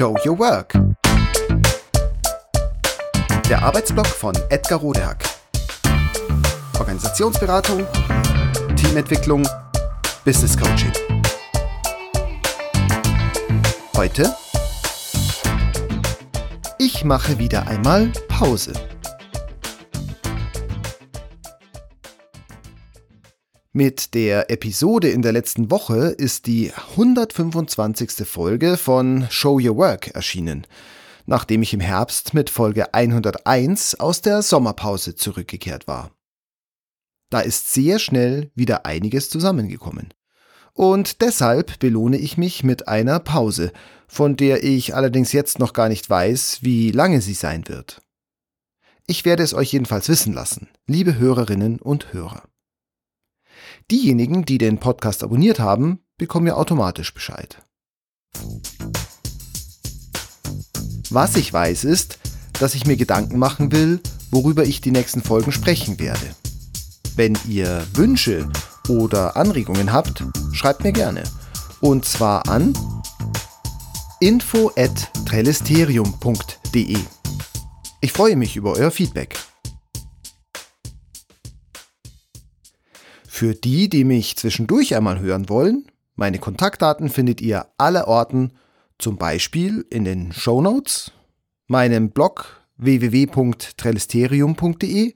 Show Your Work. Der Arbeitsblock von Edgar Rodehack. Organisationsberatung, Teamentwicklung, Business Coaching. Heute ich mache wieder einmal Pause. Mit der Episode in der letzten Woche ist die 125. Folge von Show Your Work erschienen, nachdem ich im Herbst mit Folge 101 aus der Sommerpause zurückgekehrt war. Da ist sehr schnell wieder einiges zusammengekommen. Und deshalb belohne ich mich mit einer Pause, von der ich allerdings jetzt noch gar nicht weiß, wie lange sie sein wird. Ich werde es euch jedenfalls wissen lassen, liebe Hörerinnen und Hörer. Diejenigen, die den Podcast abonniert haben, bekommen ja automatisch Bescheid. Was ich weiß ist, dass ich mir Gedanken machen will, worüber ich die nächsten Folgen sprechen werde. Wenn ihr Wünsche oder Anregungen habt, schreibt mir gerne. Und zwar an info. Ich freue mich über euer Feedback. Für die, die mich zwischendurch einmal hören wollen, meine Kontaktdaten findet ihr aller Orten, zum Beispiel in den Show Notes, meinem Blog www.trellisterium.de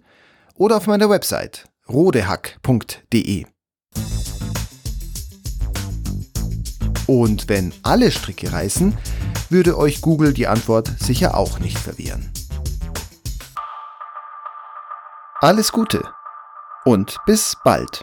oder auf meiner Website rodehack.de. Und wenn alle Stricke reißen, würde euch Google die Antwort sicher auch nicht verwehren. Alles Gute und bis bald.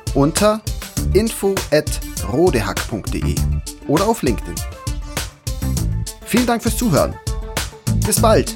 unter info@rodehack.de oder auf LinkedIn. Vielen Dank fürs Zuhören. Bis bald.